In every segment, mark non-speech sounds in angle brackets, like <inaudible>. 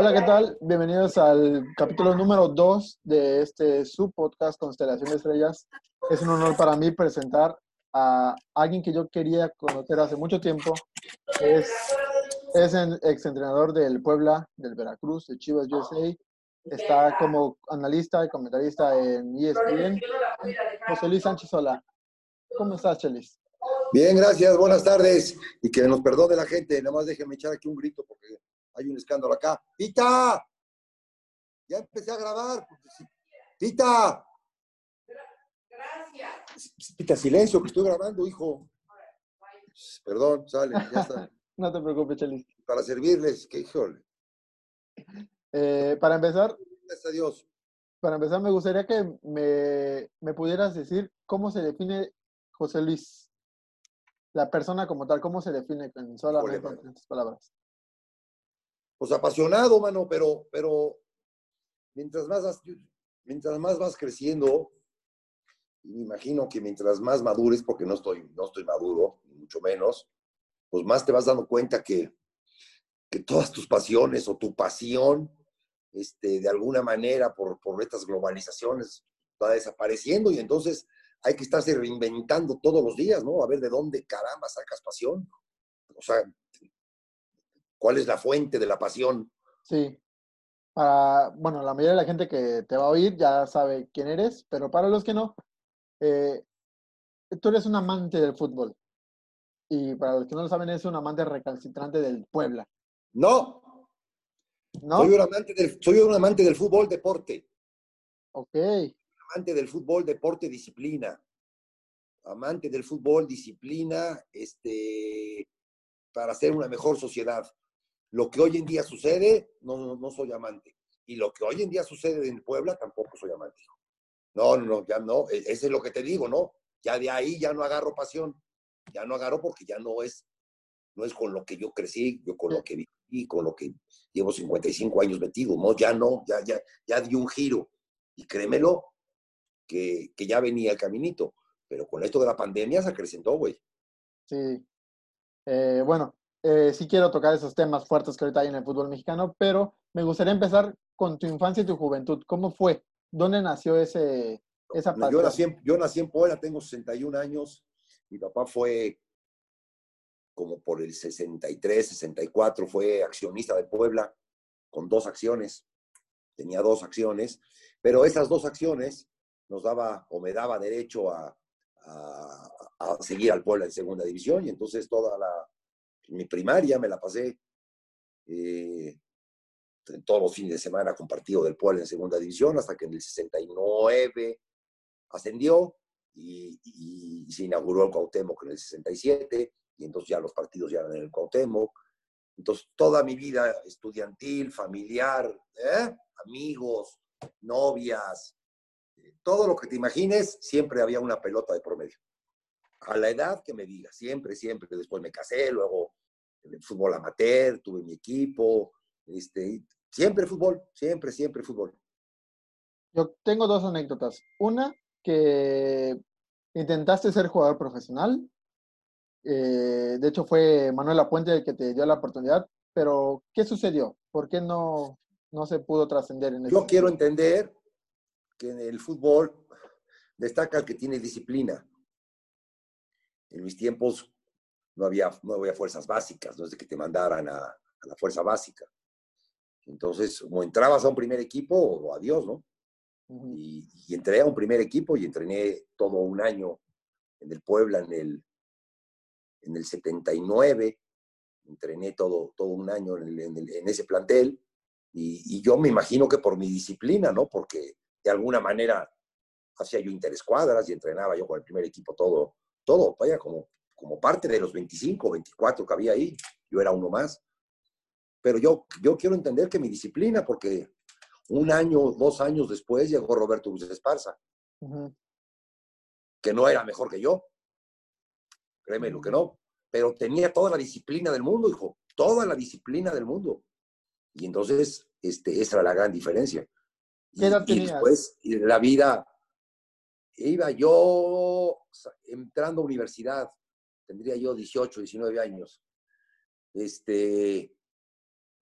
Hola, ¿qué tal? Bienvenidos al capítulo número 2 de este subpodcast Constelación de Estrellas. Es un honor para mí presentar a alguien que yo quería conocer hace mucho tiempo. Es, es el exentrenador del Puebla, del Veracruz, de Chivas USA. Está como analista y comentarista en ESPN. José Luis Sánchez, hola. ¿Cómo estás, Chelis? Bien, gracias. Buenas tardes. Y que nos perdone la gente. Nada más déjenme echar aquí un grito porque hay un escándalo acá. ¡Pita! Ya empecé a grabar. ¡Pita! Gracias. Pita, silencio, que estoy grabando, hijo. Perdón, sale, ya está. <laughs> no te preocupes, Chelis. Para servirles, que híjole. Eh, para empezar. Gracias a Dios. Para empezar, me gustaría que me, me pudieras decir cómo se define José Luis. La persona como tal, ¿cómo se define en solamente en estas palabras? Pues apasionado, mano, pero, pero mientras más, mientras más vas creciendo, me imagino que mientras más madures, porque no estoy, no estoy maduro, mucho menos, pues más te vas dando cuenta que, que todas tus pasiones o tu pasión, este, de alguna manera, por, por estas globalizaciones, va desapareciendo y entonces hay que estarse reinventando todos los días, ¿no? A ver de dónde caramba sacas pasión. O sea, ¿Cuál es la fuente de la pasión? Sí. bueno, la mayoría de la gente que te va a oír ya sabe quién eres, pero para los que no, eh, tú eres un amante del fútbol. Y para los que no lo saben, es un amante recalcitrante del Puebla. No. ¿No? Soy un amante del, soy un amante del fútbol deporte. Ok. Amante del fútbol deporte disciplina. Amante del fútbol disciplina, este, para ser una mejor sociedad. Lo que hoy en día sucede, no, no, soy amante. Y lo que hoy en día sucede en Puebla, tampoco soy amante. No, no, ya no. E, ese es lo que te digo, ¿no? Ya de ahí ya no agarro pasión. Ya no agarro porque ya no es, no es con lo que yo crecí, yo con lo que viví, con lo que llevo 55 años metido. No, ya no, ya, ya, ya di un giro. Y créemelo, que, que ya venía el caminito. Pero con esto de la pandemia se acrecentó, güey. Sí. Eh, bueno, eh, sí quiero tocar esos temas fuertes que ahorita hay en el fútbol mexicano, pero me gustaría empezar con tu infancia y tu juventud. ¿Cómo fue? ¿Dónde nació ese, esa pasión? Yo nací, en, yo nací en Puebla, tengo 61 años. Mi papá fue como por el 63, 64, fue accionista de Puebla con dos acciones. Tenía dos acciones, pero esas dos acciones nos daba o me daba derecho a, a, a seguir al Puebla en segunda división y entonces toda la, mi primaria me la pasé eh, todos los fines de semana con partido del Puebla en segunda división, hasta que en el 69 ascendió y, se inauguró el Cuauhtémoc en el 67, y entonces ya los partidos ya eran en el Cuauhtémoc. Entonces, toda mi vida estudiantil, familiar, ¿eh? amigos, novias, eh, todo lo que te imagines, siempre había una pelota de promedio. A la edad que me diga, siempre, siempre. Después me casé, luego fútbol amateur, tuve mi equipo, este, siempre fútbol, siempre, siempre fútbol. Yo tengo dos anécdotas. Una, que intentaste ser jugador profesional. Eh, de hecho, fue Manuel Apuente el que te dio la oportunidad, pero ¿qué sucedió? ¿Por qué no, no se pudo trascender en Yo quiero entender que en el fútbol destaca el que tiene disciplina. En mis tiempos no había, no había fuerzas básicas, no es de que te mandaran a, la fuerza básica. Entonces, o entrabas a un primer equipo o adiós, ¿no? y, entré a un primer equipo y entrené todo un año en el Puebla, en el, en el 79. Entrené todo, todo un año en, ese plantel. Y, y, yo me imagino que por mi disciplina, ¿no? Porque de alguna manera hacía yo interescuadras y entrenaba yo con el primer equipo todo, todo, vaya, como, como parte de los 25, 24 que había ahí, yo era uno más. Pero yo, yo quiero entender que mi disciplina, porque un año, dos años después llegó Roberto Luis Esparza, que no era mejor que yo. Créeme lo que no. Pero tenía toda la disciplina del mundo, hijo. Toda la disciplina del mundo. Y entonces, este, esa era la gran diferencia. ¿Qué edad y, y después, la vida, iba yo entrando a universidad, tendría yo 18, 19 años. Este,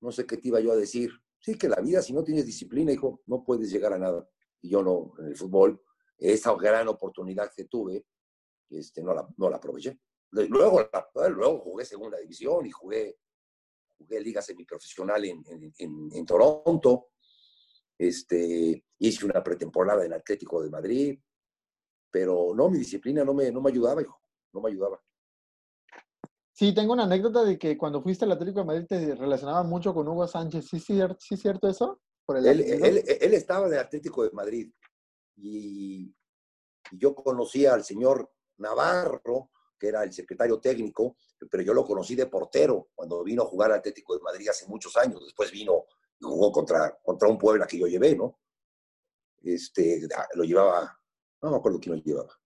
no sé qué te iba yo a decir. Sí, que la vida, si no tienes disciplina, hijo, no puedes llegar a nada. Y yo no, en el fútbol, esa gran oportunidad que tuve, este, no, la, no la aproveché. Luego, luego jugué segunda división y jugué, jugué liga semiprofesional en, en, en, Toronto. Este, hice una pretemporada en Atlético de Madrid, pero no, mi disciplina no me, no me ayudaba, hijo, no me ayudaba. Sí, tengo una anécdota de que cuando fuiste al Atlético de Madrid te relacionaba mucho con Hugo Sánchez. ¿Sí, sí, sí es cierto eso? Por el él, él, él, estaba en el Atlético de Madrid y, y yo conocía al señor Navarro, que era el secretario técnico, pero yo lo conocí de portero cuando vino a jugar al Atlético de Madrid hace muchos años. Después vino y jugó contra, contra un Puebla que yo llevé, ¿no? Este, lo llevaba, no me acuerdo quién lo llevaba.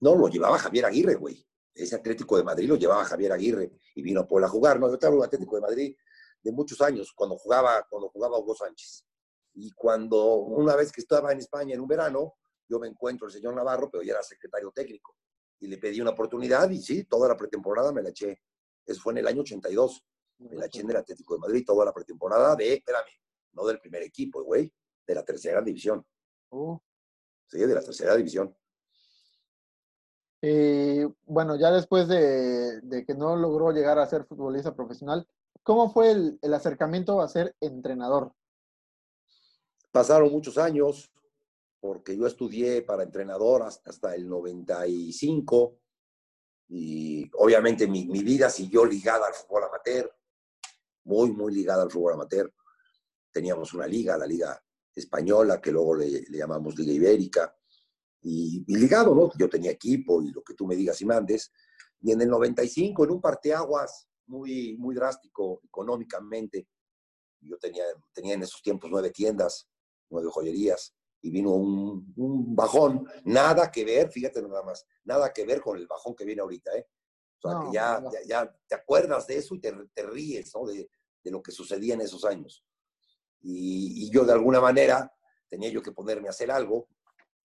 No, lo llevaba Javier Aguirre, güey ese Atlético de Madrid lo llevaba Javier Aguirre y vino a Puebla a jugar. No, yo te hablo Atlético de Madrid de muchos años, cuando jugaba, cuando jugaba Hugo Sánchez. Y cuando, una vez que estaba en España en un verano, yo me encuentro el señor Navarro, pero ya era secretario técnico. Y le pedí una oportunidad y sí, toda la pretemporada me la eché. Eso fue en el año 82. Me la eché en el Atlético de Madrid, toda la pretemporada de, espérame, no del primer equipo, güey, de la tercera división. Oh. Sí, de la tercera división. Eh, bueno, ya después de, que no logró llegar a ser futbolista profesional, ¿cómo fue el, acercamiento a ser entrenador? Pasaron muchos años, porque yo estudié para entrenador hasta, el 95, y obviamente mi, vida siguió ligada al fútbol amateur, muy, muy ligada al fútbol amateur. Teníamos una liga, la Liga Española, que luego le llamamos Liga Ibérica y, y, ligado, ¿no? Yo tenía equipo y lo que tú me digas y mandes. Y en el 95, en un parteaguas muy, muy drástico económicamente, yo tenía, tenía en esos tiempos nueve tiendas, nueve joyerías, y vino un, un, bajón, nada que ver, fíjate nada más, nada que ver con el bajón que viene ahorita, ¿eh? O sea, no, que ya, no. ya, ya, te acuerdas de eso y te, te ríes, ¿no? De, de, lo que sucedía en esos años. Y, y, yo de alguna manera tenía yo que ponerme a hacer algo,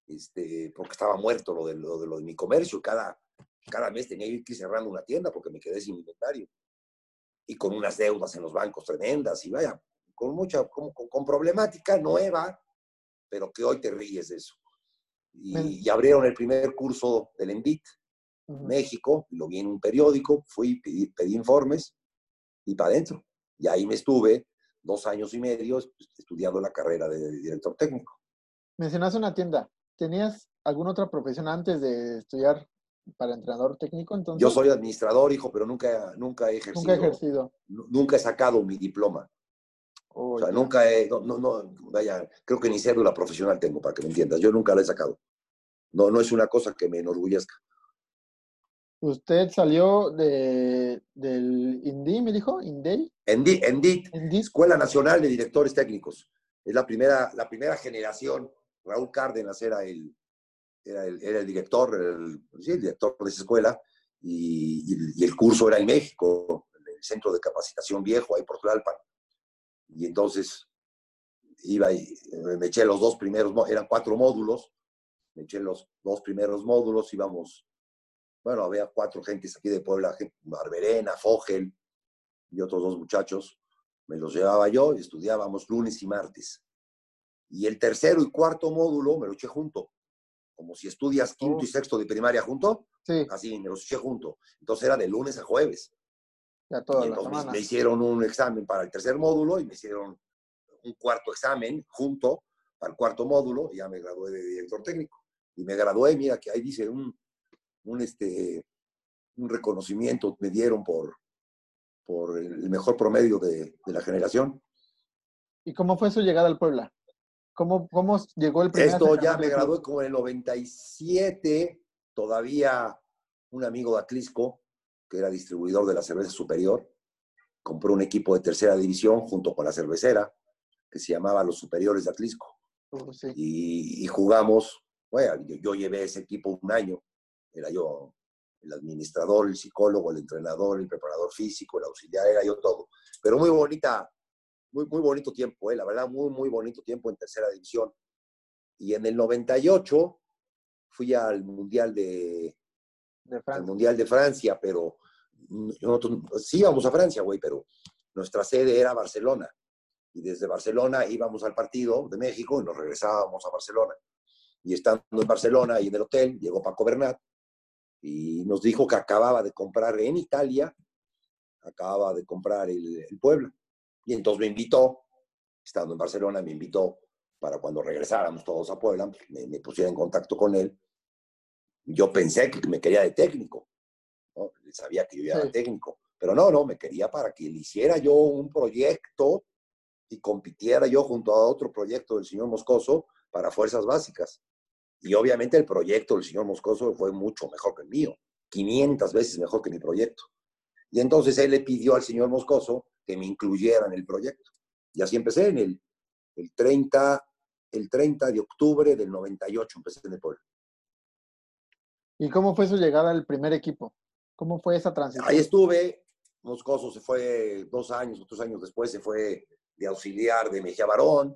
este, porque estaba muerto lo de, lo de, lo de mi comercio. Cada, cada mes tenía que ir cerrando una tienda porque me quedé sin inventario. Y con unas deudas en los bancos tremendas y vaya, con mucha, con, con problemática nueva, pero que hoy te ríes de eso. Y, y abrieron el primer curso del ENVIT, uh -huh. México, lo vi en un periódico, fui, pedí, pedí informes y para adentro. Y ahí me estuve dos años y medio estudiando la carrera de director técnico. Mencionaste una tienda. ¿Tenías alguna otra profesión antes de estudiar para entrenador técnico? Entonces, Yo soy administrador, hijo, pero nunca, nunca he ejercido. Nunca he ejercido. Nunca he sacado mi diploma. Oh, o sea, ya. nunca he, no, no, no, vaya, creo que ni cédula profesional tengo, para que me entiendas. Yo nunca la he sacado. No, no es una cosa que me enorgullezca. ¿Usted salió de, del INDI, me dijo? ¿INDEI? ENDIT, ENDIT, ENDIT, Escuela Nacional de Directores Técnicos. Es la primera, la primera generación Raúl Cárdenas era el, era el, era el director, el, director de esa escuela, y, el curso era en México, en el centro de capacitación viejo, ahí por Tlalpan. Y entonces iba y me eché los dos primeros, eran cuatro módulos, me eché los dos primeros módulos, íbamos, bueno, había cuatro gentes aquí de Puebla, Barberena, Fogel y otros dos muchachos, me los llevaba yo y estudiábamos lunes y martes. Y el tercero y cuarto módulo me lo eché junto. Como si estudias quinto oh. y sexto de primaria junto. Sí. Así, me los eché junto. Entonces era de lunes a jueves. Ya toda y entonces me hicieron un examen para el tercer módulo y me hicieron un cuarto examen junto para el cuarto módulo y ya me gradué de director técnico. Y me gradué, mira que ahí dice un, un, este, un reconocimiento me dieron por, por el mejor promedio de, de la generación. ¿Y cómo fue su llegada al Puebla? ¿Cómo, ¿Cómo, llegó el primer Esto ya me gradué como en el 97, todavía un amigo de Atlisco, que era distribuidor de la cerveza superior, compró un equipo de tercera división junto con la cervecera, que se llamaba Los Superiores de Atlisco. Uh, sí. Y, y jugamos, bueno, yo, yo llevé ese equipo un año, era yo el administrador, el psicólogo, el entrenador, el preparador físico, el auxiliar, era yo todo. Pero muy bonita, muy, muy bonito tiempo, ¿eh? la verdad, muy, muy bonito tiempo en tercera división. Y en el 98 fui al Mundial de, De al Francia. Mundial de Francia, pero nosotros sí íbamos a Francia, güey, pero nuestra sede era Barcelona. Y desde Barcelona íbamos al partido de México y nos regresábamos a Barcelona. Y estando en Barcelona y en el hotel, llegó Paco Bernat y nos dijo que acababa de comprar en Italia, acababa de comprar el, el Puebla. Y entonces me invitó, estando en Barcelona, me invitó para cuando regresáramos todos a Puebla, me, me pusiera en contacto con él. Yo pensé que me quería de técnico, ¿no? Sabía que yo era Sí. técnico, pero no, no, me quería para que le hiciera yo un proyecto y compitiera yo junto a otro proyecto del señor Moscoso para fuerzas básicas. Y obviamente el proyecto del señor Moscoso fue mucho mejor que el mío, 500 veces mejor que mi proyecto. Y entonces él le pidió al señor Moscoso que me incluyera en el proyecto. Y así empecé en el, el, 30, el 30 de octubre del 98, empecé en el pueblo. ¿Y cómo fue su llegada al primer equipo? ¿Cómo fue esa transición? Ahí estuve, Moscoso se fue dos años, otros años después se fue de auxiliar de Mejía Barón,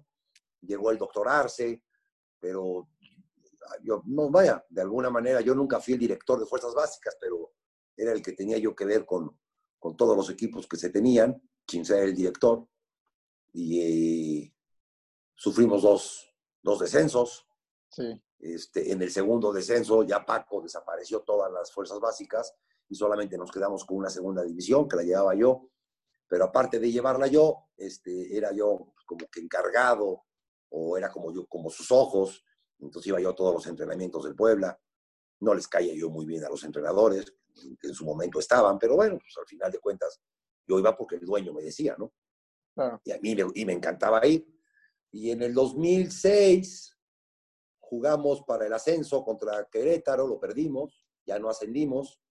llegó el doctor Arce, pero yo, no, vaya, de alguna manera yo nunca fui el director de Fuerzas Básicas, pero era el que tenía yo que ver con, con todos los equipos que se tenían, sin ser el director, y eh, sufrimos dos, dos descensos, Sí. este, en el segundo descenso ya Paco desapareció todas las fuerzas básicas y solamente nos quedamos con una segunda división que la llevaba yo. Pero aparte de llevarla yo, este, era yo como que encargado o era como yo, como sus ojos. Entonces iba yo a todos los entrenamientos del Puebla. No les caía yo muy bien a los entrenadores, que en su momento estaban, pero bueno, pues al final de cuentas yo iba porque el dueño me decía, ¿no? Claro. Y a mí me, y me encantaba ir. Y en el 2006 jugamos para el ascenso contra Querétaro, lo perdimos, ya no ascendimos.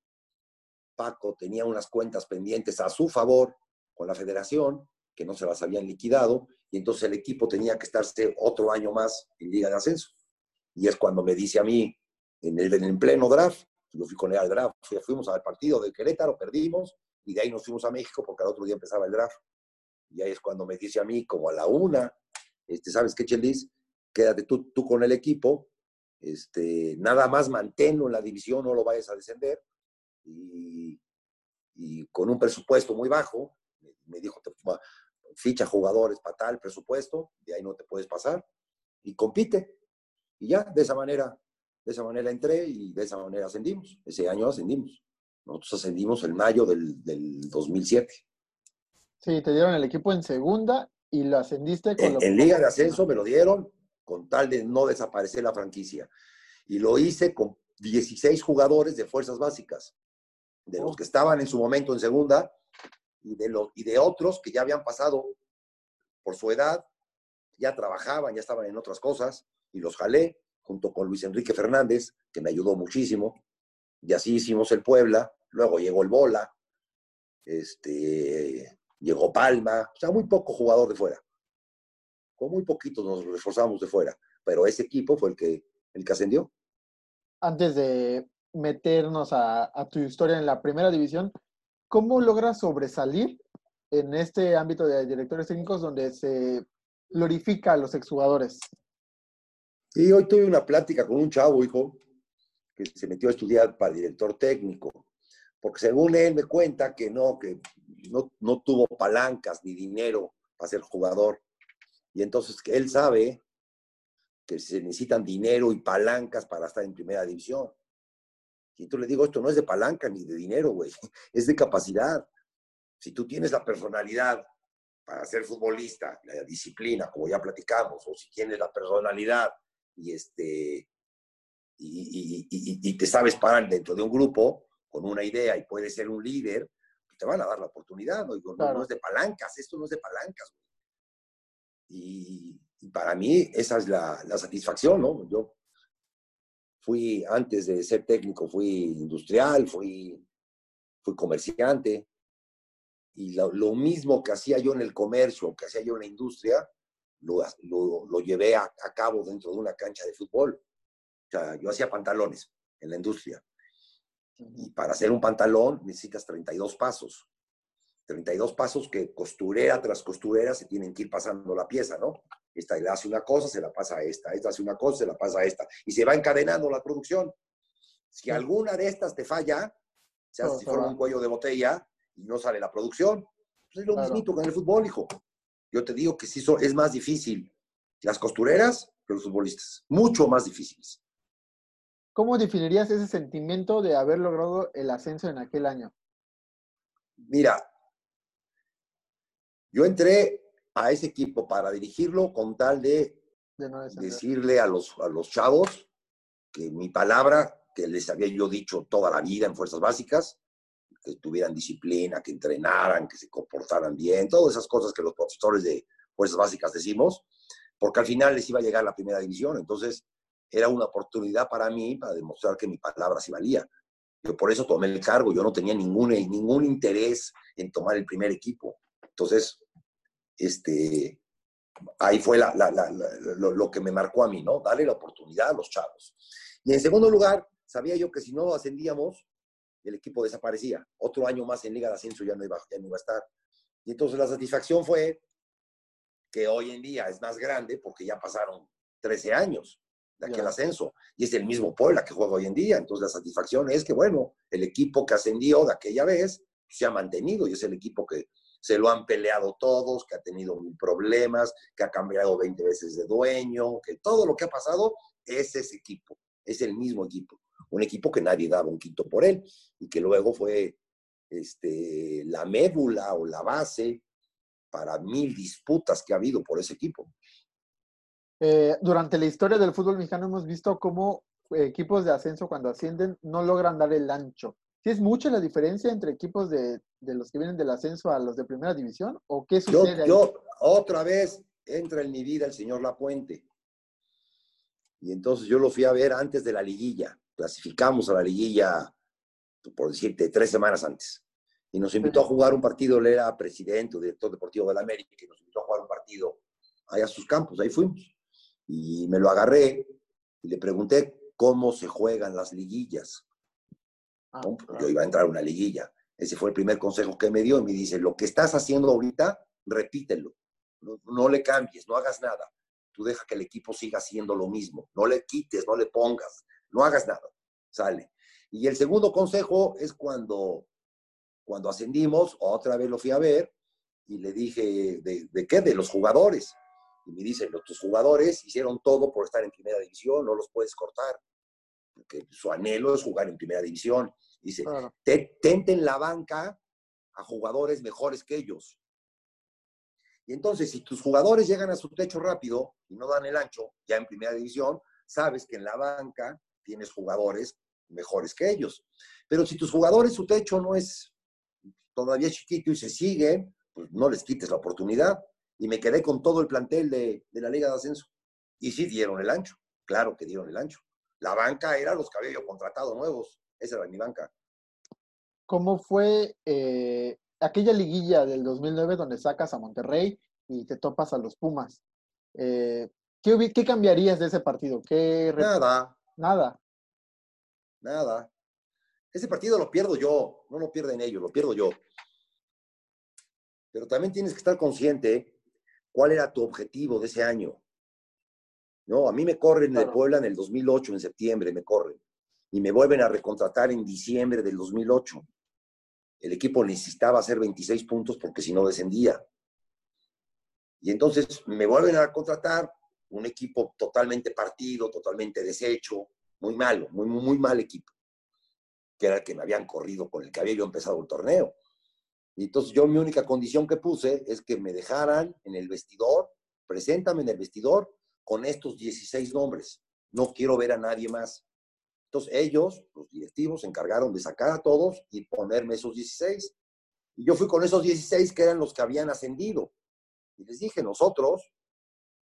Paco tenía unas cuentas pendientes a su favor con la federación, que no se las habían liquidado, y entonces el equipo tenía que estarse otro año más en Liga de Ascenso. Y es cuando me dice a mí, en el, en el pleno draft, yo fui con él al draft, fui- fuimos al partido de Querétaro, perdimos, y de ahí nos fuimos a México porque al otro día empezaba el draft. Y ahí es cuando me dice a mí, como a la una, este, ¿sabes qué, Chelis? Quédate tú, tú con el equipo, este, nada más manténlo en la división, no lo vayas a descender. Y, y con un presupuesto muy bajo, me, dijo, ficha jugadores para tal presupuesto, de ahí no te puedes pasar, y compite. Y ya, de esa manera, de esa manera entré y de esa manera ascendimos. Ese año ascendimos. Nosotros ascendimos en mayo del, del 2007. Sí, te dieron el equipo en segunda y lo ascendiste con En, lo en Liga de Ascenso me lo dieron con tal de no desaparecer la franquicia. Y lo hice con 16 jugadores de fuerzas básicas, de los que estaban en su momento en segunda y de, los, y de otros que ya habían pasado por su edad, ya trabajaban, ya estaban en otras cosas, y los jalé junto con Luis Enrique Fernández, que me ayudó muchísimo. Y así hicimos el Puebla, luego llegó el Bola, este, llegó Palma, o sea, muy poco jugador de fuera. Con muy poquitos nos reforzamos de fuera, pero ese equipo fue el que, el que ascendió. Antes de meternos a, a tu historia en la primera división, ¿cómo logras sobresalir en este ámbito de directores técnicos donde se glorifica a los exjugadores? Y hoy tuve una plática con un chavo, hijo, que se metió a estudiar para director técnico, porque según él me cuenta que no, que no, no tuvo palancas ni dinero para ser jugador. Y entonces él sabe que se necesitan dinero y palancas para estar en primera división. Y entonces le digo, esto no es de palanca ni de dinero, güey, <laughs> es de capacidad. Si tú tienes la personalidad para ser futbolista, la disciplina, como ya platicamos, o si tienes la personalidad y, este, y, y, y, y te sabes parar dentro de un grupo con una idea y puedes ser un líder, pues te van a dar la oportunidad. ¿no? No, Claro. no es de palancas, esto no es de palancas. Y, y para mí esa es la, la satisfacción, ¿no? Yo fui, antes de ser técnico, fui industrial, fui, fui comerciante y lo, mismo que hacía yo en el comercio, que hacía yo en la industria, lo, lo, llevé a, a, cabo dentro de una cancha de fútbol. O sea, yo hacía pantalones en la industria. Y para hacer un pantalón necesitas 32 pasos. 32 pasos que costurera tras costurera se tienen que ir pasando la pieza, ¿no? Esta le hace una cosa, se la pasa a esta, esta hace una cosa, se la pasa a esta, y se va encadenando la producción. Si alguna de estas te falla, o sea, si fuera un cuello de botella y no sale la producción, pues es lo mismo con el fútbol, hijo. Yo te digo que sí es más difícil las costureras que los futbolistas, mucho más difíciles. ¿Cómo definirías ese sentimiento de haber logrado el ascenso en aquel año? Mira, yo entré a ese equipo para dirigirlo con tal de, decirle a los, a los chavos que mi palabra, que les había yo dicho toda la vida en Fuerzas Básicas, que tuvieran disciplina, que entrenaran, que se comportaran bien, todas esas cosas que los profesores de Fuerzas Básicas decimos, porque al final les iba a llegar la primera división. Entonces, era una oportunidad para mí para demostrar que mi palabra sí valía. Yo por eso tomé el cargo, yo no tenía ningún, ningún interés en tomar el primer equipo. Entonces, este, ahí fue lo, que me marcó a mí, ¿no? Darle la oportunidad a los chavos. Y en segundo lugar, sabía yo que si no ascendíamos, el equipo desaparecía. Otro año más en Liga de Ascenso ya no iba, ya no iba a estar. Y entonces la satisfacción fue que hoy en día es más grande porque ya pasaron 13 años de aquel ascenso y es el mismo Puebla que juega hoy en día. Entonces la satisfacción es que, bueno, el equipo que ascendió de aquella vez se ha mantenido y es el equipo que, se lo han peleado todos, que ha tenido mil problemas, que ha cambiado 20 veces de dueño, que todo lo que ha pasado es ese equipo, es el mismo equipo. Un equipo que nadie daba un quinto por él y que luego fue este, la médula o la base para mil disputas que ha habido por ese equipo. Eh, durante la historia del fútbol mexicano hemos visto cómo equipos de ascenso cuando ascienden no logran dar el ancho. ¿Sí es mucha la diferencia entre equipos de, los que vienen del ascenso a los de primera división? ¿O qué sucede? Yo, yo otra vez entra en mi vida el señor Lapuente. Y entonces yo lo fui a ver antes de la liguilla. Clasificamos a la liguilla, por decirte, tres semanas antes. Y nos invitó a jugar un partido, él era presidente o director deportivo de la América, y nos invitó a jugar un partido allá a sus campos, ahí fuimos. Y me lo agarré y le pregunté cómo se juegan las liguillas. Ah, yo iba a entrar a una liguilla. Ese fue el primer consejo que me dio y me dice, lo que estás haciendo ahorita, repítelo. No, le cambies, no hagas nada. Tú deja que el equipo siga haciendo lo mismo. No le quites, no le pongas, no hagas nada. Sale. Y el segundo consejo es cuando, cuando ascendimos, otra vez lo fui a ver y le dije, ¿de, de qué? De los jugadores. Y me dicen, tus jugadores hicieron todo por estar en primera división, no los puedes cortar porque su anhelo es jugar en primera división. Dice, tenten la banca a jugadores mejores que ellos. Y entonces, si tus jugadores llegan a su techo rápido y no dan el ancho, ya en primera división, sabes que en la banca tienes jugadores mejores que ellos. Pero si tus jugadores, su techo no es todavía chiquito y se siguen, pues no les quites la oportunidad. Y me quedé con todo el plantel de, de la Liga de Ascenso. Y sí dieron el ancho, claro que dieron el ancho. La banca era los que había yo contratado nuevos. Esa era mi banca. ¿Cómo fue eh, aquella liguilla del 2009 donde sacas a Monterrey y te topas a los Pumas? Eh, ¿qué, cambiarías de ese partido? ¿Qué Nada. Nada. Nada. Ese partido lo pierdo yo, no lo pierden ellos, lo pierdo yo. Pero también tienes que estar consciente cuál era tu objetivo de ese año. No, a mí me corren de Puebla en el 2008, en septiembre me corren. Y me vuelven a recontratar en diciembre del 2008. El equipo necesitaba hacer 26 puntos porque si no descendía. Y entonces me vuelven a contratar un equipo totalmente partido, totalmente deshecho, muy malo, muy, muy mal equipo, que era el que me habían corrido con el que había yo empezado el torneo. Y entonces yo mi única condición que puse es que me dejaran en el vestidor, preséntame en el vestidor con estos 16 nombres. No quiero ver a nadie más. Entonces ellos, los directivos, se encargaron de sacar a todos y ponerme esos 16. Y yo fui con esos 16 que eran los que habían ascendido. Y les dije, nosotros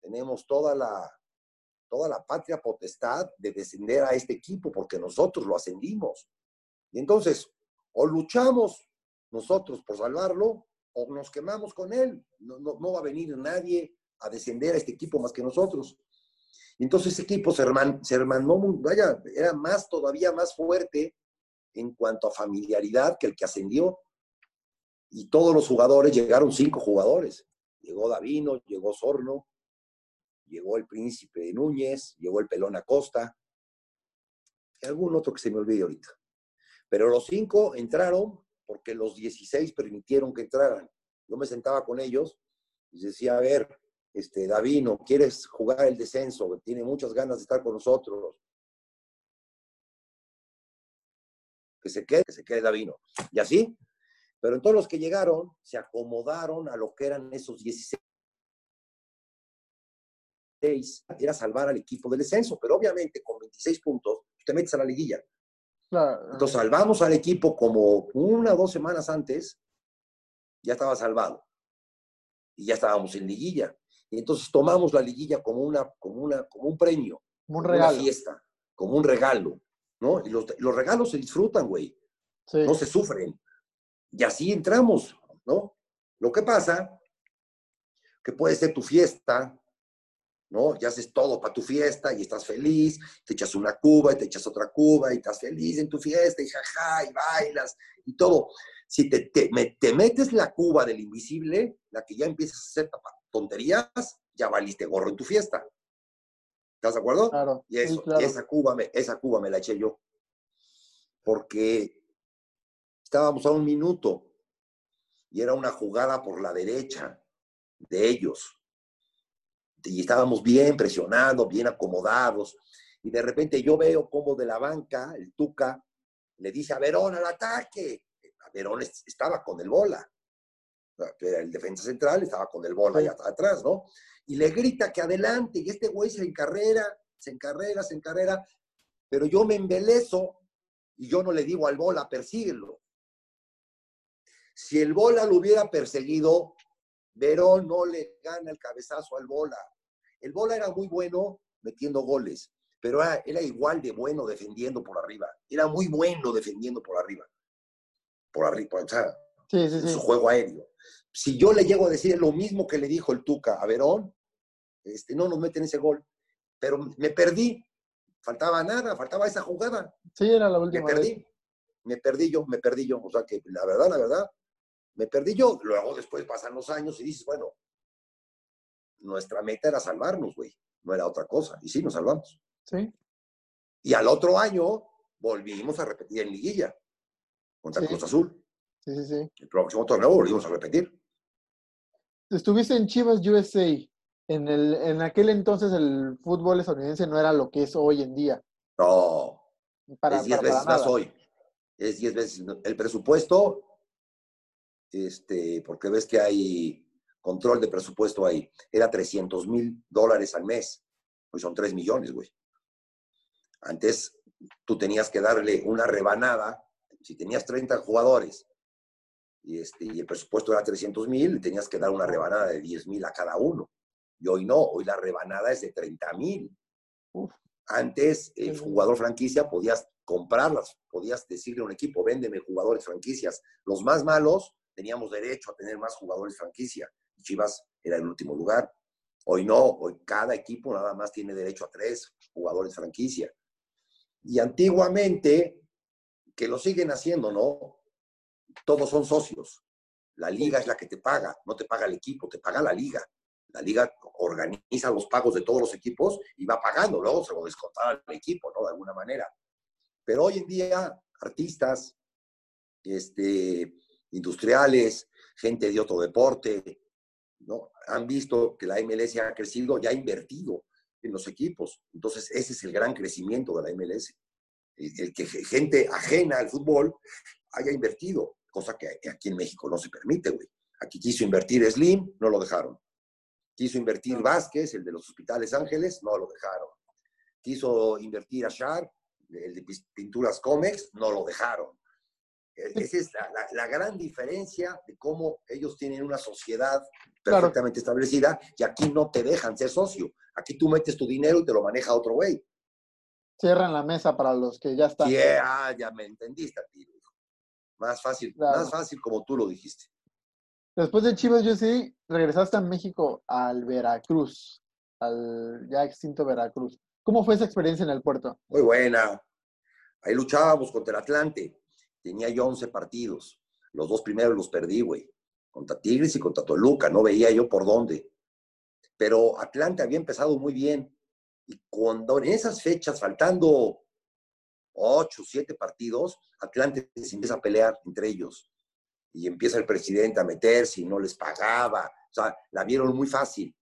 tenemos toda la, toda la patria potestad de descender a este equipo porque nosotros lo ascendimos. Y entonces, o luchamos nosotros por salvarlo, o nos quemamos con él. No, no, no va a venir nadie a descender a este equipo más que nosotros. Entonces ese equipo se, herman, se hermanó, vaya, era más, todavía más fuerte en cuanto a familiaridad que el que ascendió. Y todos los jugadores, llegaron cinco jugadores. Llegó Davino, llegó Sorno, llegó el Príncipe Núñez, llegó el Pelón Acosta, y algún otro que se me olvide ahorita. Pero los cinco entraron porque los 16 permitieron que entraran. Yo me sentaba con ellos y decía, a ver, este, Davino, ¿quieres jugar el descenso? Tiene muchas ganas de estar con nosotros. Que se quede, que se quede Davino. Y así. Pero en todos los que llegaron, se acomodaron a lo que eran esos 16 era salvar al equipo del descenso, pero obviamente con 26 puntos te metes a la liguilla. Entonces salvamos al equipo como una o dos semanas antes, ya estaba salvado. Y ya estábamos en liguilla. Y entonces tomamos la liguilla como, una, como, una, como un premio, como un regalo. una fiesta, como un regalo. ¿no? Y los, los regalos se disfrutan, güey. No se sufren. Y así entramos, ¿no? Lo que pasa, que puede ser tu fiesta, ¿no? Y haces todo para tu fiesta y estás feliz, te echas una cuba y te echas otra cuba y estás feliz en tu fiesta y jaja y bailas y todo. Si te, te, te metes la cuba del invisible, la que ya empiezas a hacer tonterías, ya valiste gorro en tu fiesta. ¿Estás de acuerdo? Claro. Y, eso, esa, cuba me, esa cuba me la eché yo. Porque estábamos a un minuto y era una jugada por la derecha de ellos. Y estábamos bien presionados, bien acomodados. Y de repente yo veo como de la banca, el Tuca, le dice a Verón al ataque. A Verón estaba con el bola el defensa central, estaba con el bola allá atrás, ¿no? Y le grita que adelante, y este güey se encarrera, se encarrera, se encarrera, pero yo me embelezo y yo no le digo al bola, persíguelo. Si el bola lo hubiera perseguido, Verón no le gana el cabezazo al bola. El bola era muy bueno metiendo goles, pero era, era igual de bueno defendiendo por arriba. Era muy bueno defendiendo por arriba. Por arriba, o sea, Sí, sí, sí. su juego aéreo. Si yo le llego a decir lo mismo que le dijo el Tuca a Verón, este, no nos meten ese gol. Pero me perdí. Faltaba nada, faltaba esa jugada. Sí, era la última. Me perdí. Me perdí yo, me perdí yo. O sea que la verdad, la verdad, me perdí yo. Luego después pasan los años y dices, bueno, nuestra meta era salvarnos, güey. No era otra cosa. Y sí, nos salvamos. Sí. Y al otro año volvimos a repetir en liguilla contra Sí. Cruz Azul. Sí, sí, sí. El próximo torneo volvimos a repetir. Estuviste en Chivas USA. En, el, en aquel entonces el fútbol estadounidense no era lo que es hoy en día. No, Para, es 10 para- para veces más hoy. Es 10 veces. El presupuesto, este, porque ves que hay control de presupuesto ahí, era 300 mil dólares al mes. Hoy son 3 millones, güey. Antes tú tenías que darle una rebanada. Si tenías 30 jugadores y, este, y el presupuesto era 300 mil, tenías que dar una rebanada de 10 mil a cada uno. Y hoy no, hoy la rebanada es de 30 mil. Antes, el jugador franquicia podías comprarlas, podías decirle a un equipo, véndeme jugadores franquicias. Los más malos teníamos derecho a tener más jugadores franquicia. Chivas era el último lugar. Hoy no, hoy cada equipo nada más tiene derecho a tres jugadores franquicia. Y antiguamente, que lo siguen haciendo, ¿no? Todos son socios. La liga es la que te paga, no te paga el equipo, te paga la liga. La liga organiza los pagos de todos los equipos y va pagando, luego se lo descontará al equipo, ¿no? De alguna manera. Pero hoy en día, artistas, este, industriales, gente de otro deporte, ¿no? Han visto que la MLS ha crecido y ha invertido en los equipos. Entonces, ese es el gran crecimiento de la MLS. El el que gente ajena al fútbol haya invertido, cosa que aquí en México no se permite, güey. Aquí quiso invertir Slim, no lo dejaron. Quiso invertir Vázquez, el de los Hospitales Ángeles, no lo dejaron. Quiso invertir Ashar, el de Pinturas Comex, no lo dejaron. Esa es la, la- la gran diferencia de cómo ellos tienen una sociedad Claro. perfectamente establecida y aquí no te dejan ser socio. Aquí tú metes tu dinero y te lo maneja otro güey. Cierran la mesa para los que ya están. Sí, ah, ya me entendiste hijo. Más fácil, Claro. más fácil como tú lo dijiste. Después de Chivas sí regresaste a México al Veracruz, al ya extinto Veracruz. ¿Cómo fue esa experiencia en el puerto? Muy buena. Ahí luchábamos contra el Atlante. Tenía yo 11 partidos. Los dos primeros los perdí, güey. Contra Tigres y contra Toluca. No veía yo por dónde. Pero Atlante había empezado muy bien. Y cuando en esas fechas, faltando ocho, siete partidos, Atlante se empieza a pelear entre ellos. Y empieza el presidente a meterse y no les pagaba. O sea, la vieron muy fácil.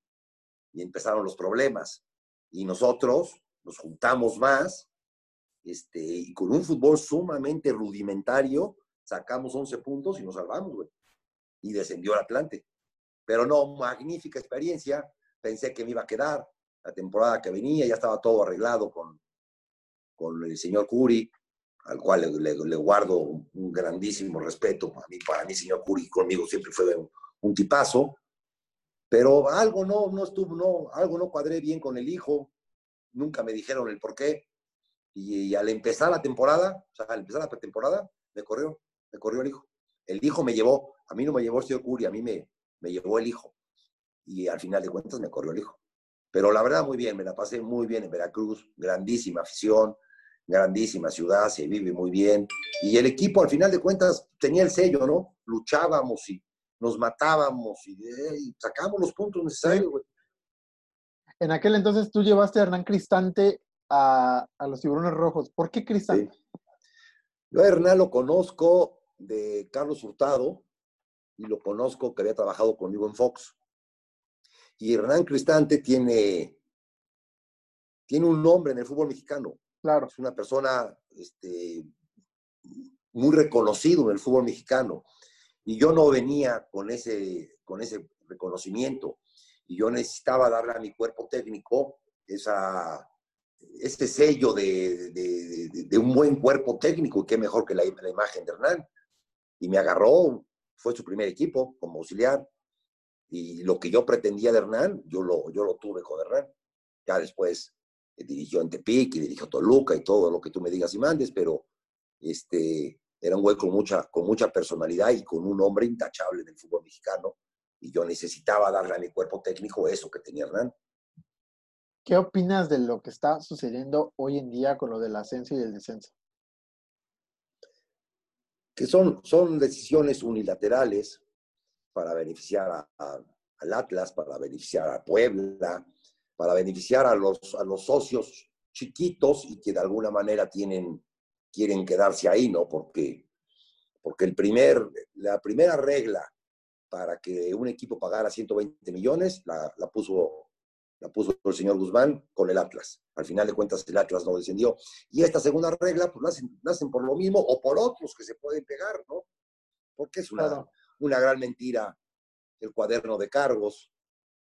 Y empezaron los problemas. Y nosotros nos juntamos más este, y con un fútbol sumamente rudimentario, sacamos 11 puntos y nos salvamos. Y descendió el Atlante. Pero no, magnífica experiencia. Pensé que me iba a quedar la temporada que venía, ya estaba todo arreglado con, con el señor Curi, al cual le, guardo un grandísimo respeto. Para mí, para mí, señor Curi, conmigo siempre fue un, tipazo. Pero algo no, no estuvo, no, algo no cuadré bien con el hijo. Nunca me dijeron el por qué. Y, al empezar la temporada, o sea, al empezar la pretemporada, me corrió, me corrió el hijo. El hijo me llevó, a mí no me llevó el señor Curi, a mí me, me llevó el hijo. Y al final de cuentas me corrió el hijo. Pero la verdad, muy bien, me la pasé muy bien en Veracruz, grandísima afición, grandísima ciudad, se vive muy bien. Y el equipo, al final de cuentas, tenía el sello, ¿no? Luchábamos y nos matábamos y, eh, sacábamos los puntos necesarios, En aquel entonces tú llevaste a Hernán Cristante a, los tiburones rojos. ¿Por qué Cristante? Yo a Hernán lo conozco de Carlos Hurtado y lo conozco que había trabajado conmigo en Fox. Y Hernán Cristante tiene, tiene un nombre en el fútbol mexicano. Claro. Es una persona este, muy reconocido en el fútbol mexicano. Y yo no venía con ese, con ese reconocimiento. Y yo necesitaba darle a mi cuerpo técnico esa, ese sello de, de, un buen cuerpo técnico. Y qué mejor que la, la imagen de Hernán. Y me agarró, fue su primer equipo como auxiliar. Y lo que yo pretendía de Hernán, yo lo, yo lo tuve con Hernán. Ya después eh, dirigió en Tepic y dirigió Toluca y todo lo que tú me digas y mandes, pero este, era un güey con mucha, con mucha personalidad y con un hombre intachable en el fútbol mexicano. Y yo necesitaba darle a mi cuerpo técnico eso que tenía Hernán. ¿Qué opinas de lo que está sucediendo hoy en día con lo del ascenso y el descenso? Que son, son decisiones unilaterales para beneficiar al Atlas, para beneficiar a Puebla, para beneficiar a los, a los socios chiquitos y que de alguna manera tienen, quieren quedarse ahí, ¿no? Porque, porque el primer, la primera regla para que un equipo pagara 120 millones la, la, puso, la puso el señor Guzmán con el Atlas. Al final de cuentas, el Atlas no descendió. Y esta segunda regla, pues la hacen por lo mismo o por otros que se pueden pegar, ¿no? Porque es una, una gran mentira el cuaderno de cargos.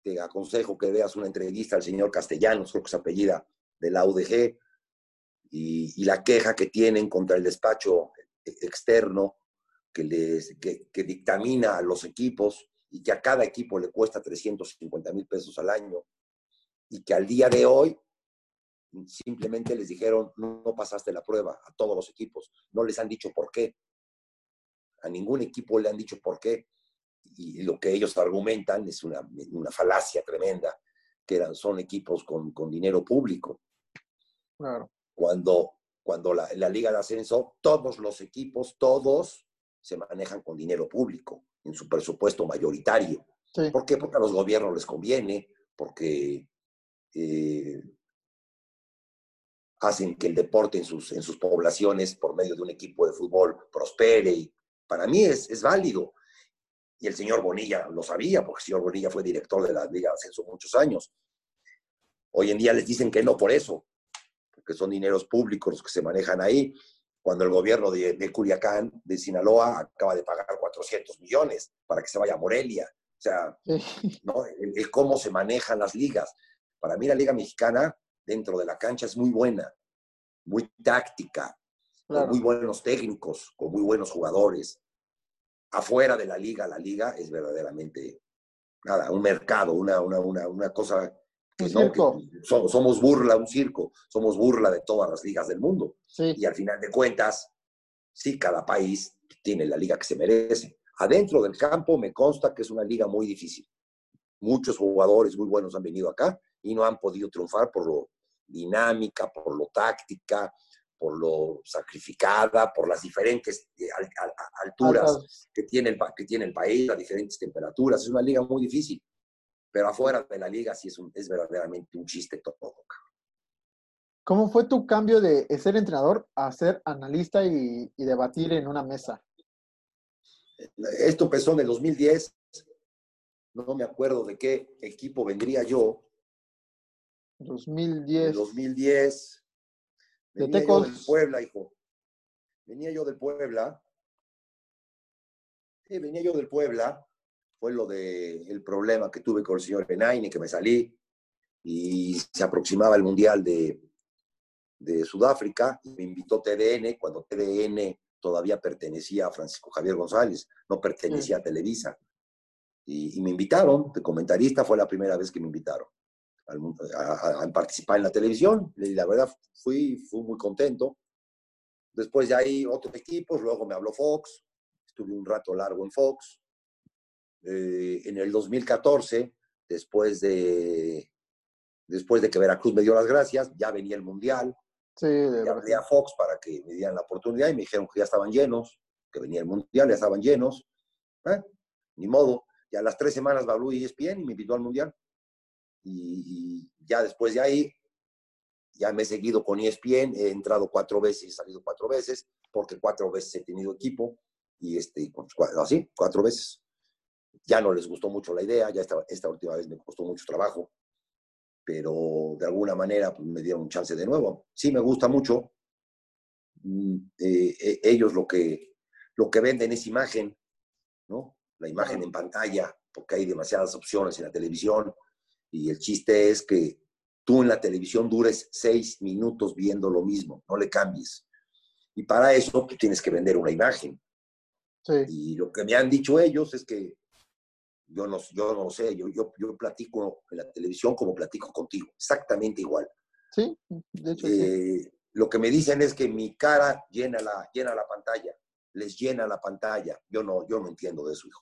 Te aconsejo que veas una entrevista al señor Castellanos, creo que es apellida, de la UDG, y, la queja que tienen contra el despacho externo que, les, que, que dictamina a los equipos y que a cada equipo le cuesta 350 mil pesos al año y que al día de hoy simplemente les dijeron no pasaste la prueba a todos los equipos, no les han dicho por qué a ningún equipo le han dicho por qué. Y lo que ellos argumentan es una, una falacia tremenda, que eran, son equipos con, con dinero público. Claro. Cuando, cuando la, la, Liga de Ascenso, todos los equipos, todos se manejan con dinero público, en su presupuesto mayoritario. ¿Por qué? Porque a los gobiernos les conviene, porque eh, hacen que el deporte en sus, en sus poblaciones, por medio de un equipo de fútbol, prospere y para mí es, es válido. Y el señor Bonilla lo sabía, porque el señor Bonilla fue director de la Liga de Ascenso muchos años. Hoy en día les dicen que no por eso, porque son dineros públicos los que se manejan ahí, cuando el gobierno de, de Culiacán, de Sinaloa, acaba de pagar 400 millones para que se vaya a Morelia. O sea, ¿no? el, cómo se manejan las ligas. Para mí la Liga Mexicana, dentro de la cancha, es muy buena, muy táctica, con muy buenos técnicos, con muy buenos jugadores. Afuera de la liga, la liga es verdaderamente, nada, un mercado, una, una, una, una cosa que, no, somos, somos, burla, un circo, somos burla de todas las ligas del mundo. Y al final de cuentas, sí, cada país tiene la liga que se merece. Adentro del campo me consta que es una liga muy difícil. Muchos jugadores muy buenos han venido acá y no han podido triunfar por lo dinámica, por lo táctica, por lo sacrificada, por las diferentes eh, alturas que tiene, el, que tiene el país, las diferentes temperaturas. Es una liga muy difícil, pero afuera de la liga sí es, un, es verdaderamente un chiste todo. ¿Cómo fue tu cambio de ser entrenador a ser analista y, y debatir en una mesa? Esto empezó en el 2010. No me acuerdo de qué equipo vendría yo. 2010. 2010. Venía yo del Puebla, hijo. Venía yo del Puebla. Sí, venía yo del Puebla. Fue lo del el problema que tuve con el señor Benaini, que me salí. Y se aproximaba el Mundial de, de Sudáfrica. Y me invitó TDN, cuando TDN todavía pertenecía a Francisco Javier González, no pertenecía a Televisa. Y, me invitaron, de comentarista, fue la primera vez que me invitaron a, participar en la televisión. Y la verdad, fui, fui muy contento. Después de ahí, otros equipos, luego me habló Fox, estuve un rato largo en Fox. Eh, en el 2014, después de, después de que Veracruz me dio las gracias, ya venía el Mundial. Sí, de hablé a Fox para que me dieran la oportunidad y me dijeron que ya estaban llenos, que venía el Mundial, ya estaban llenos. ¿Eh? Ni modo. Ya a las tres semanas va y ESPN y me invitó al Mundial y, ya después de ahí, ya me he seguido con ESPN, he entrado cuatro veces y he salido cuatro veces, porque cuatro veces he tenido equipo, y este, así, cuatro veces. Ya no les gustó mucho la idea, ya esta, esta última vez me costó mucho trabajo, pero de alguna manera pues, me dieron un chance de nuevo. Sí me gusta mucho. Mm, eh, eh, ellos lo que, lo que venden es imagen, ¿no? La imagen en pantalla, porque hay demasiadas opciones en la televisión y el chiste es que tú en la televisión dures seis minutos viendo lo mismo, no le cambies. Y para eso tú tienes que vender una imagen. Y lo que me han dicho ellos es que yo no, yo no sé, yo, yo, yo platico en la televisión como platico contigo, exactamente igual. Sí, de hecho. Eh, lo que me dicen es que mi cara llena la, llena la pantalla, les llena la pantalla. Yo no, yo no entiendo de eso, hijo.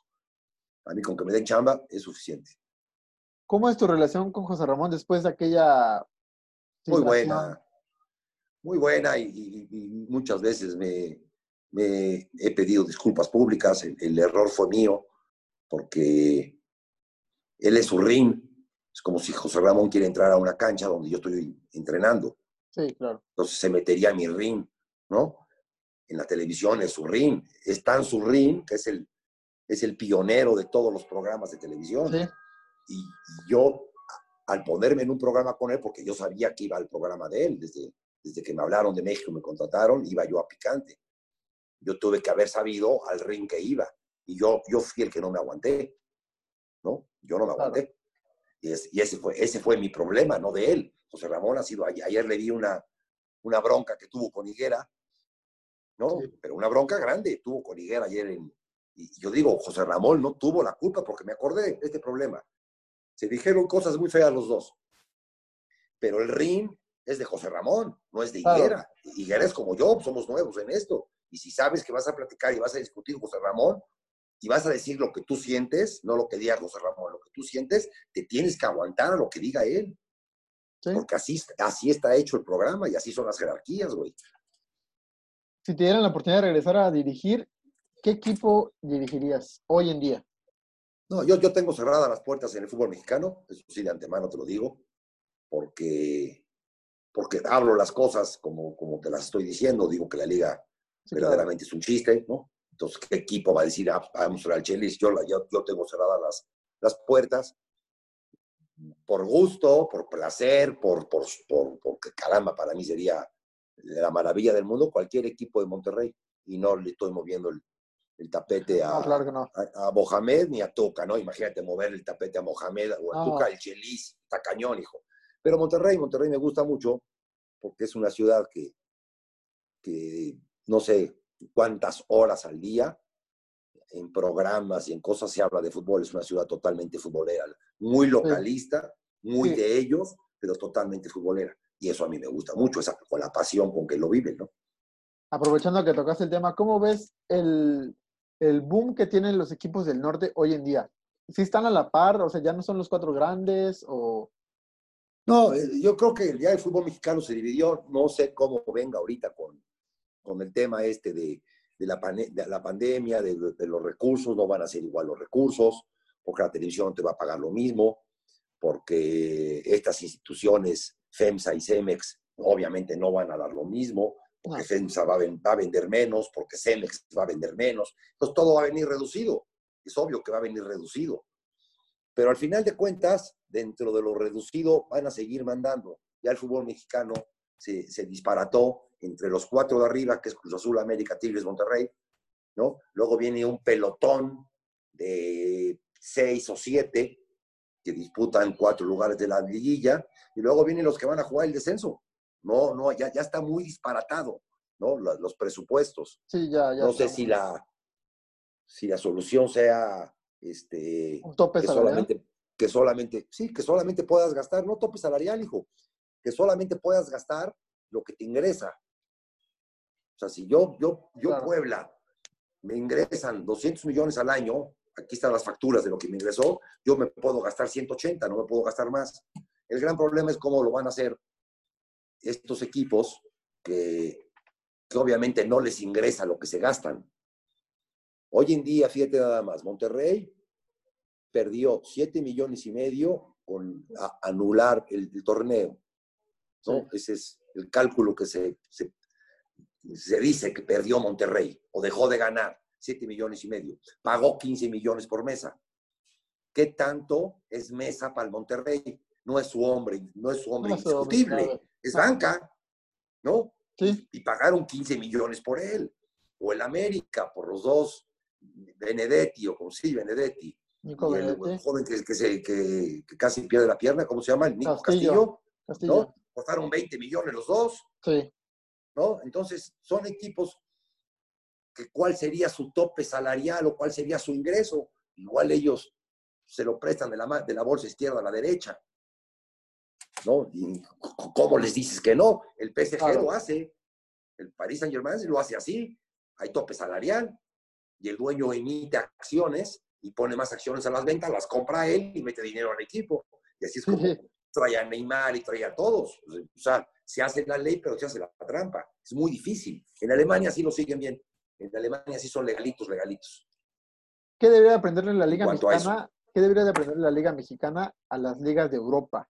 A mí con que me den chamba es suficiente. ¿Cómo es tu relación con José Ramón después de aquella... Muy buena, muy buena y, muchas veces me, he pedido disculpas públicas, el, error fue mío, porque él es su ring, es como si José Ramón quiere entrar a una cancha donde yo estoy entrenando. Sí, claro. Entonces se metería a mi ring, ¿no? En la televisión es su ring, está en su ring, que es el, es el pionero de todos los programas de televisión. Sí. Y, yo, al ponerme en un programa con él, porque yo sabía que iba al programa de él, desde, desde que me hablaron de México, me contrataron, iba yo a Picante. Yo tuve que haber sabido al ring que iba. Y yo, yo fui el que no me aguanté. ¿No? Yo no me aguanté. Y, y, ese, fue, ese fue mi problema, no de él. José Ramón ha sido, ayer le di una, una bronca que tuvo con Higuera, ¿no? Pero una bronca grande tuvo con Higuera ayer en, y yo digo, José Ramón no tuvo la culpa porque me acordé de este problema. Se dijeron cosas muy feas los dos. Pero el ring es de José Ramón, no es de Higuera. Higuera es como yo, somos nuevos en esto. Y si sabes que vas a platicar y vas a discutir José Ramón y vas a decir lo que tú sientes, no lo que diga José Ramón, lo que tú sientes, te tienes que aguantar a lo que diga él. Porque así, así está hecho el programa y así son las jerarquías, güey. Si te dieran la oportunidad de regresar a dirigir, ¿qué equipo dirigirías hoy en día? No, yo, yo tengo cerradas las puertas en el fútbol mexicano, eso sí de antemano te lo digo, porque, porque hablo las cosas como, como te las estoy diciendo, digo que la liga verdaderamente es un chiste, ¿no? Entonces, ¿qué equipo va a decir, ah, vamos al Chelis? Yo, yo, yo tengo cerradas las, las puertas por gusto, por placer, por, por, por, porque caramba, para mí sería la maravilla del mundo cualquier equipo de Monterrey y no le estoy moviendo el, el tapete a, a, Mohamed ni a Tuca, ¿no? Imagínate mover el tapete a Mohamed o a Tuca, el Chelis, está cañón, hijo. Pero Monterrey, Monterrey me gusta mucho porque es una ciudad que, que no sé cuántas horas al día en programas y en cosas se habla de fútbol, es una ciudad totalmente futbolera, muy localista, muy de ellos, pero totalmente futbolera. Y eso a mí me gusta mucho, esa, con la pasión con que lo viven, ¿no? Aprovechando que tocaste el tema, ¿cómo ves el, el boom que tienen los equipos del norte hoy en día. ¿Sí están a la par? O sea, ya no son los cuatro grandes o... No, eh, yo creo que ya el fútbol mexicano se dividió, no sé cómo venga ahorita con, con el tema este de, de, la, de la, pandemia, de, de, los recursos, no van a ser igual los recursos, porque la televisión te va a pagar lo mismo, porque estas instituciones, FEMSA y CEMEX, obviamente no van a dar lo mismo, porque FEMSA va a, vender menos, porque CEMEX va a vender menos, entonces todo va a venir reducido, es obvio que va a venir reducido. Pero al final de cuentas, dentro de lo reducido, van a seguir mandando. Ya el fútbol mexicano se, se disparató entre los cuatro de arriba, que es Cruz Azul, América, Tigres, Monterrey, ¿no? Luego viene un pelotón de seis o siete que disputan cuatro lugares de la liguilla, y luego vienen los que van a jugar el descenso. No, no, ya, ya está muy disparatado, ¿no? Los, los presupuestos. Sí, ya, ya. No sé si la, si la solución sea este, un tope que salarial. solamente, que solamente, sí, que solamente puedas gastar, no tope salarial, hijo, que solamente puedas gastar lo que te ingresa. O sea, si yo, yo, yo Claro. Puebla, me ingresan 200 millones al año, aquí están las facturas de lo que me ingresó, yo me puedo gastar 180, no me puedo gastar más. El gran problema es cómo lo van a hacer estos equipos que, que obviamente no les ingresa lo que se gastan. Hoy en día, fíjate nada más, Monterrey perdió 7 millones y medio con a- anular el, el torneo. ¿no? Ese es el cálculo que se, se, se dice que perdió Monterrey o dejó de ganar 7 millones y medio. Pagó 15 millones por mesa. ¿Qué tanto es mesa para el Monterrey? No es su hombre, no es su hombre No indiscutible, claro. Es banca, ¿no? Sí, y pagaron 15 millones por él. O el América, por los dos, Benedetti, o como sí, Benedetti. Nico y el joven que, que, se, que, que casi pierde la pierna, ¿cómo se llama? El Nico Castillo. Castillo, Castillo. ¿no? Costaron 20 millones los dos, Sí, ¿no? Entonces, son equipos que cuál sería su tope salarial o cuál sería su ingreso. Igual ellos se lo prestan de la, de la bolsa izquierda a la derecha. ¿No? Y ¿Cómo les dices que no? El PSG Claro. lo hace, el Paris Saint Germain lo hace así, hay tope salarial y el dueño emite acciones y pone más acciones a las ventas, las compra él y mete dinero al equipo. Y así es como trae a Neymar y trae a todos. O sea, se hace la ley, pero se hace la trampa. Es muy difícil. En Alemania sí lo siguen bien. En Alemania sí son legalitos, legalitos. ¿Qué debería aprenderle la Liga. Mexicana? ¿Qué debería de aprender la Liga Mexicana a las ligas de Europa?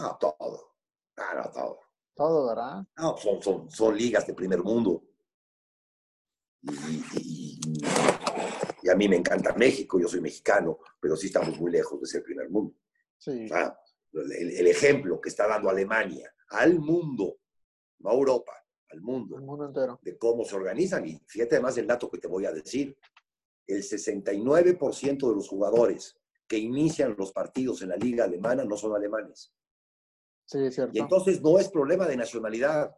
No, todo. No, no, todo. Todo, ¿verdad? No, son, son, son ligas de primer mundo. Y, y- y- a mí me encanta México, yo soy mexicano, pero sí estamos muy lejos de ser primer mundo. Sí. O sea, el, el ejemplo que está dando Alemania al mundo, no a Europa, al mundo, El mundo entero. de cómo se organizan. Y fíjate además el dato que te voy a decir. El 69% de los jugadores que inician los partidos en la liga alemana no son alemanes. Sí, es cierto. Y entonces no es problema de nacionalidad,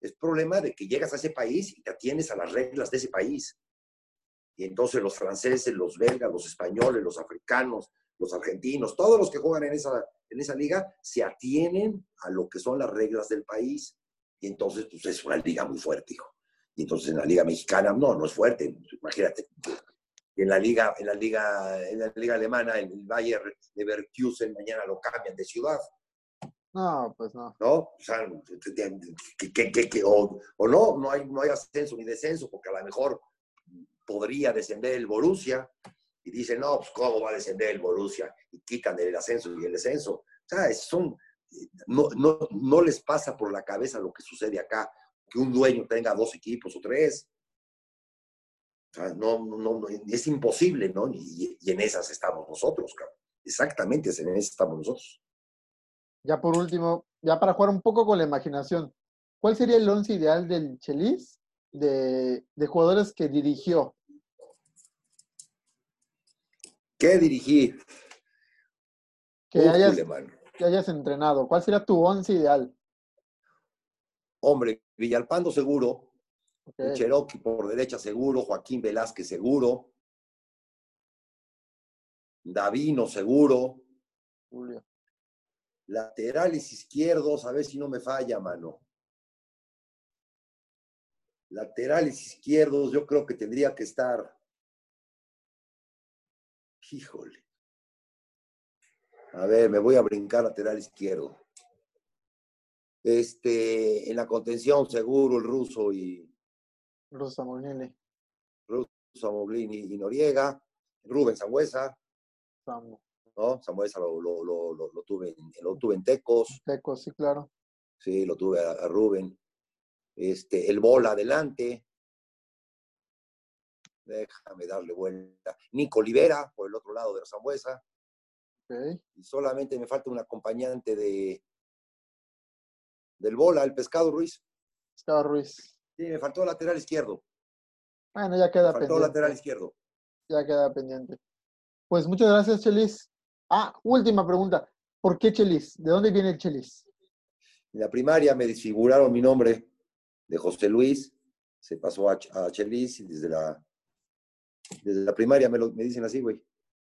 es problema de que llegas a ese país y te atienes a las reglas de ese país. Y entonces los franceses, los belgas, los españoles, los africanos, los argentinos, todos los que juegan en esa, en esa liga se atienen a lo que son las reglas del país. Y entonces pues, es una liga muy fuerte, hijo. Y entonces en la liga mexicana, no, no es fuerte. Imagínate. En la liga, en la liga, en la liga alemana, el Bayern Leverkusen mañana lo cambian de ciudad. No, pues no. ¿no? O sea, o, no, no hay, no hay ascenso ni descenso, porque a lo mejor podría descender el Borussia, y dicen, no, pues cómo va a descender el Borussia, y quitan el ascenso y el descenso. O sea, son, no, no, no les pasa por la cabeza lo que sucede acá, que un dueño tenga dos equipos o tres. O sea, no, no, no, es imposible, ¿no? Y, y en esas estamos nosotros, cabrón. Exactamente, en esas estamos nosotros. Ya por último, ya para jugar un poco con la imaginación, ¿cuál sería el once ideal del Chelis de, de jugadores que dirigió? ¿Qué dirigí? Que hayas, que hayas entrenado. ¿Cuál sería tu once ideal? Hombre, Villalpando seguro, Ok, el Cherokee por derecha seguro, Joaquín Velázquez seguro, Davino seguro, Julio. Laterales izquierdos, a ver si no me falla, mano. Laterales izquierdos, yo creo que tendría que estar Híjole. A ver, me voy a brincar lateral izquierdo. Este, en la contención, seguro, el ruso y. Ruso Samoglini. Ruso Samoglini y Noriega. Rubén Sangüesa. Samu. ¿No? Samuesa lo, lo, lo, lo, tuve, en, lo tuve en Tecos. Tecos, sí, claro. Sí, lo tuve a, a Rubén. Este, el Bola adelante. Déjame darle vuelta. Nico Olivera, por el otro lado de la Zambuesa. Okay. Y solamente me falta un acompañante de del Bola, el Pescado Ruiz. Pescado Ruiz. Sí, me faltó lateral izquierdo. Bueno, ya queda me faltó pendiente. lateral izquierdo. Ya queda pendiente. Pues muchas gracias, Chelis. Ah, última pregunta. ¿Por qué Chelis? ¿De dónde viene el Chelis? En la primaria me desfiguraron mi nombre de José Luis, se pasó a, a Chelis y desde la, desde la primaria me, lo, me dicen así, güey.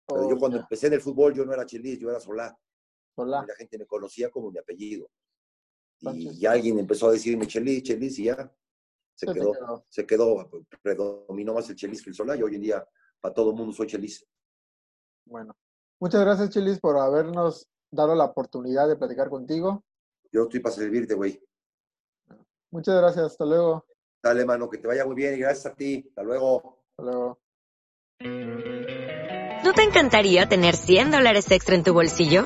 Pero Oh, yo cuando ya. empecé en el fútbol yo no era Chelis, yo era Solá. Solá. Y la gente me conocía como mi apellido. Y, Sánchez. y alguien empezó a decirme Chelis, Chelis, y ya se Se te quedó, quedó. se quedó, predominó más el Chelis que el Solá, y hoy en día para todo el mundo soy Chelis. Bueno. Muchas gracias, Chelis, por habernos dado la oportunidad de platicar contigo. Yo estoy para servirte, güey. Muchas gracias. Hasta luego. Dale, mano, que te vaya muy bien y gracias a ti. Hasta luego. Hasta luego. ¿No te encantaría tener 100 dólares extra en tu bolsillo?